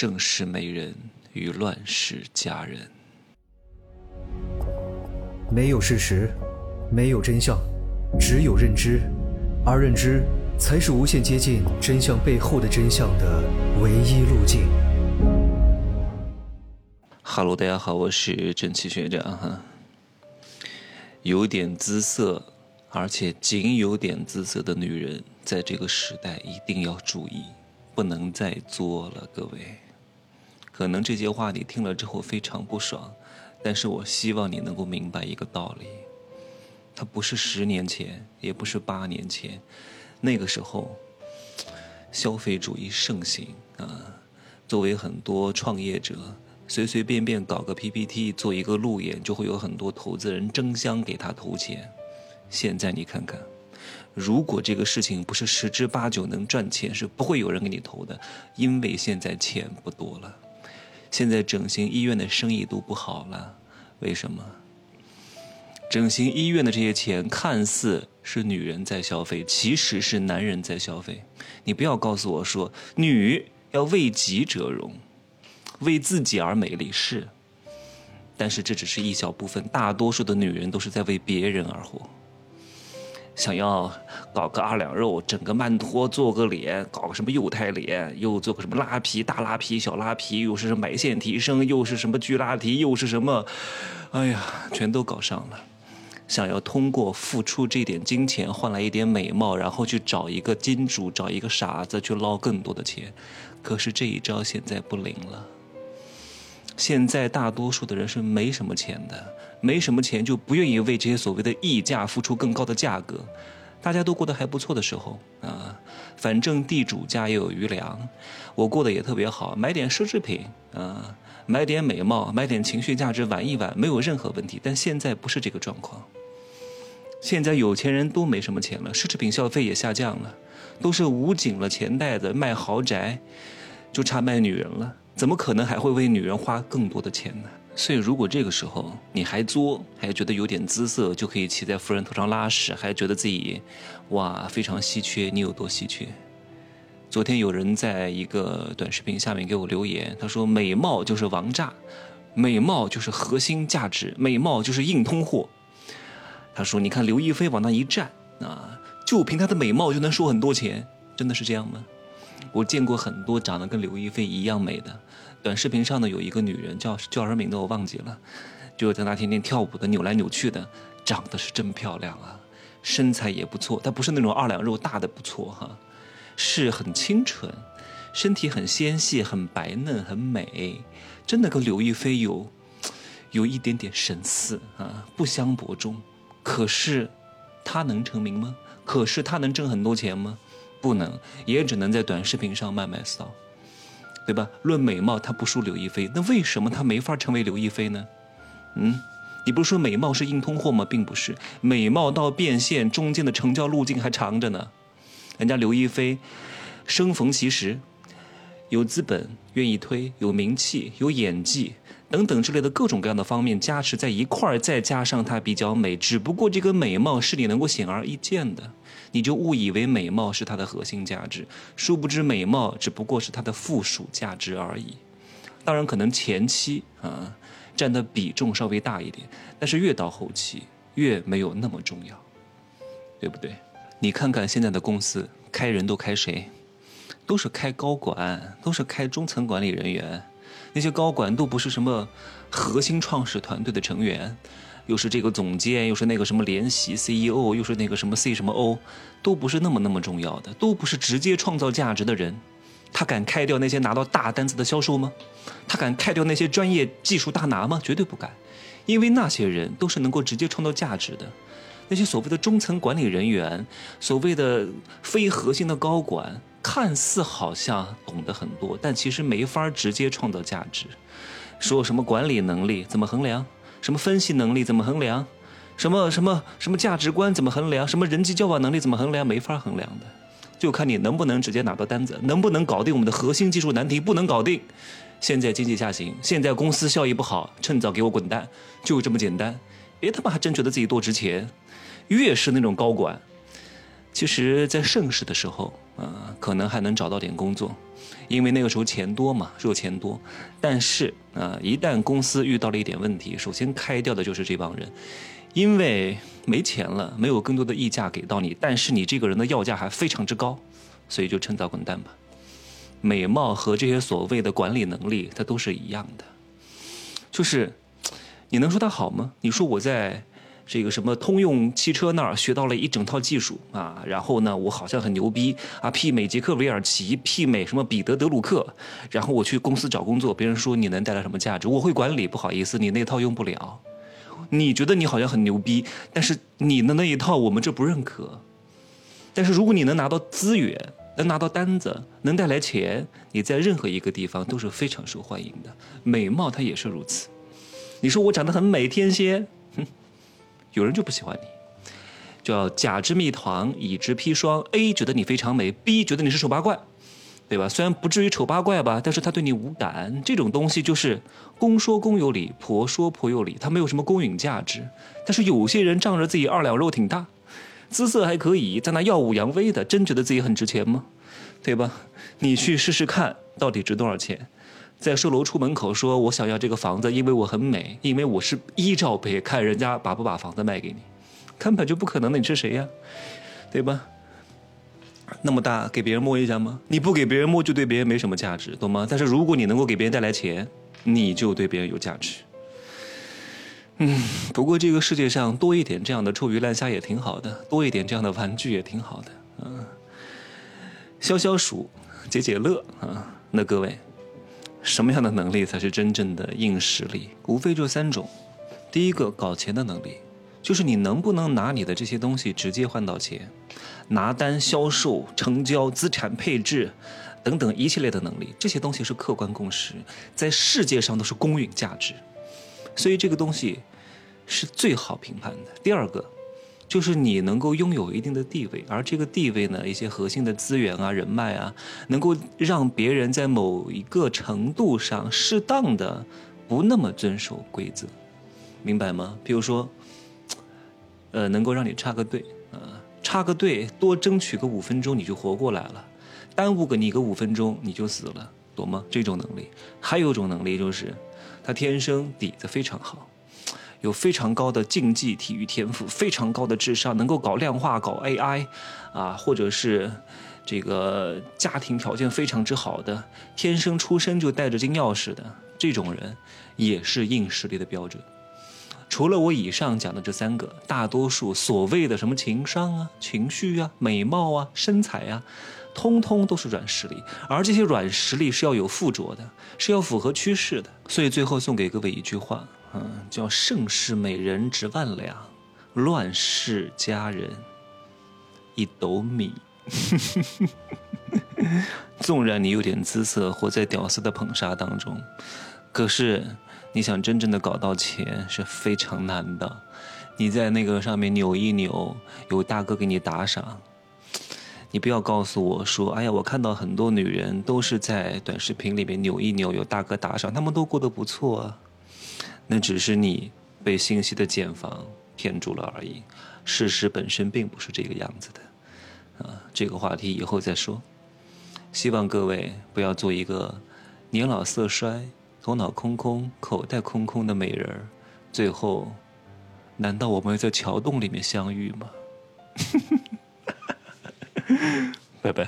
盛世美人与乱世佳人。没有事实，没有真相，只有认知，而认知才是无限接近真相背后的真相的唯一路径。哈喽，大家好，我是正气学长哈。有点姿色，而且仅有点姿色的女人，在这个时代一定要注意。不能再作了，各位。可能这些话你听了之后非常不爽，但是我希望你能够明白一个道理：它不是十年前，也不是八年前，那个时候消费主义盛行啊。作为很多创业者，随随便便搞个 PPT 做一个路演，就会有很多投资人争相给他投钱。现在你看看。如果这个事情不是十之八九能赚钱，是不会有人给你投的，因为现在钱不多了。现在整形医院的生意都不好了，为什么？整形医院的这些钱看似是女人在消费，其实是男人在消费。你不要告诉我说女要为己者容，为自己而美丽是，但是这只是一小部分，大多数的女人都是在为别人而活。想要搞个二两肉，整个曼陀，做个脸，搞个什么幼态脸，又做个什么拉皮，大拉皮、小拉皮，又是什么埋线提升，又是什么巨拉提，又是什么，哎呀，全都搞上了。想要通过付出这点金钱换来一点美貌，然后去找一个金主，找一个傻子去捞更多的钱，可是这一招现在不灵了。现在大多数的人是没什么钱的，没什么钱就不愿意为这些所谓的溢价付出更高的价格。大家都过得还不错的时候啊，反正地主家也有余粮，我过得也特别好，买点奢侈品啊，买点美貌，买点情绪价值玩一玩，没有任何问题。但现在不是这个状况，现在有钱人都没什么钱了，奢侈品消费也下降了，都是捂紧了钱袋子卖豪宅，就差卖女人了。怎么可能还会为女人花更多的钱呢？所以，如果这个时候你还作，还觉得有点姿色就可以骑在夫人头上拉屎，还觉得自己哇非常稀缺，你有多稀缺？昨天有人在一个短视频下面给我留言，他说：“美貌就是王炸，美貌就是核心价值，美貌就是硬通货。”他说：“你看刘亦菲往那一站啊，就凭她的美貌就能收很多钱，真的是这样吗？”我见过很多长得跟刘亦菲一样美的，短视频上呢有一个女人叫叫什么名字我忘记了，就在那天天跳舞的扭来扭去的，长得是真漂亮啊，身材也不错，但不是那种二两肉大的不错哈，是很清纯，身体很纤细，很白嫩，很美，真的跟刘亦菲有有一点点神似啊，不相伯仲。可是她能成名吗？可是她能挣很多钱吗？不能，也只能在短视频上卖卖骚，对吧？论美貌，她不输刘亦菲，那为什么她没法成为刘亦菲呢？嗯，你不是说美貌是硬通货吗？并不是，美貌到变现中间的成交路径还长着呢。人家刘亦菲，生逢其时，有资本愿意推，有名气，有演技。等等之类的各种各样的方面加持在一块儿，再加上她比较美，只不过这个美貌是你能够显而易见的，你就误以为美貌是她的核心价值，殊不知美貌只不过是她的附属价值而已。当然，可能前期啊占的比重稍微大一点，但是越到后期越没有那么重要，对不对？你看看现在的公司开人都开谁？都是开高管，都是开中层管理人员。那些高管都不是什么核心创始团队的成员，又是这个总监，又是那个什么联席 CEO，又是那个什么 C 什么 O，都不是那么那么重要的，都不是直接创造价值的人。他敢开掉那些拿到大单子的销售吗？他敢开掉那些专业技术大拿吗？绝对不敢，因为那些人都是能够直接创造价值的。那些所谓的中层管理人员，所谓的非核心的高管。看似好像懂得很多，但其实没法直接创造价值。说什么管理能力怎么衡量？什么分析能力怎么衡量？什么什么什么价值观怎么衡量？什么人际交往能力怎么衡量？没法衡量的，就看你能不能直接拿到单子，能不能搞定我们的核心技术难题。不能搞定，现在经济下行，现在公司效益不好，趁早给我滚蛋，就这么简单。别他妈还真觉得自己多值钱。越是那种高管，其实在盛世的时候。啊，可能还能找到点工作，因为那个时候钱多嘛，热钱多。但是啊，一旦公司遇到了一点问题，首先开掉的就是这帮人，因为没钱了，没有更多的溢价给到你，但是你这个人的要价还非常之高，所以就趁早滚蛋吧。美貌和这些所谓的管理能力，它都是一样的，就是 你能说它好吗？你说我在这个什么通用汽车那儿学到了一整套技术啊，然后呢，我好像很牛逼啊，媲美杰克韦尔奇，媲美什么彼得德鲁克，然后我去公司找工作，别人说你能带来什么价值？我会管理，不好意思，你那套用不了。你觉得你好像很牛逼，但是你的那一套我们这不认可。但是如果你能拿到资源，能拿到单子，能带来钱，你在任何一个地方都是非常受欢迎的。美貌它也是如此。你说我长得很美，天仙，有人就不喜欢你。叫甲之蜜糖，乙之砒霜。A 觉得你非常美，B 觉得你是丑八怪，对吧？虽然不至于丑八怪吧，但是他对你无感。这种东西就是公说公有理，婆说婆有理，它没有什么公允价值。但是有些人仗着自己二两肉挺大。姿色还可以，在那耀武扬威的，真觉得自己很值钱吗？对吧？你去试试看，到底值多少钱？在售楼处门口说：“我想要这个房子，因为我很美，因为我是依照呗看人家把不把房子卖给你，根本就不可能的。你是谁呀？对吧？那么大，给别人摸一下吗？你不给别人摸，就对别人没什么价值，懂吗？但是如果你能够给别人带来钱，你就对别人有价值。”嗯，不过这个世界上多一点这样的臭鱼烂虾也挺好的，多一点这样的玩具也挺好的，嗯，消消暑，解解乐啊。那各位，什么样的能力才是真正的硬实力？无非就三种。第一个，搞钱的能力，就是你能不能拿你的这些东西直接换到钱，拿单、销售、成交、资产配置等等一系列的能力，这些东西是客观共识，在世界上都是公允价值。所以这个东西是最好评判的。第二个，就是你能够拥有一定的地位，而这个地位呢，一些核心的资源啊、人脉啊，能够让别人在某一个程度上适当的不那么遵守规则，明白吗？比如说，呃，能够让你插个队啊，插个队多争取个五分钟你就活过来了，耽误个你个五分钟你就死了，懂吗？这种能力，还有一种能力就是。他天生底子非常好，有非常高的竞技体育天赋，非常高的智商，能够搞量化、搞 AI，啊，或者是这个家庭条件非常之好的，天生出生就带着金钥匙的这种人，也是硬实力的标准。除了我以上讲的这三个，大多数所谓的什么情商啊、情绪啊、美貌啊、身材啊。通通都是软实力，而这些软实力是要有附着的，是要符合趋势的。所以最后送给各位一句话，嗯，叫“盛世美人值万两，乱世佳人一斗米”。纵然你有点姿色，活在屌丝的捧杀当中，可是你想真正的搞到钱是非常难的。你在那个上面扭一扭，有大哥给你打赏。你不要告诉我说，哎呀，我看到很多女人都是在短视频里面扭一扭，有大哥打赏，他们都过得不错啊。那只是你被信息的茧房骗住了而已，事实本身并不是这个样子的。啊，这个话题以后再说。希望各位不要做一个年老色衰、头脑空空、口袋空空的美人儿。最后，难道我们在桥洞里面相遇吗？拜拜。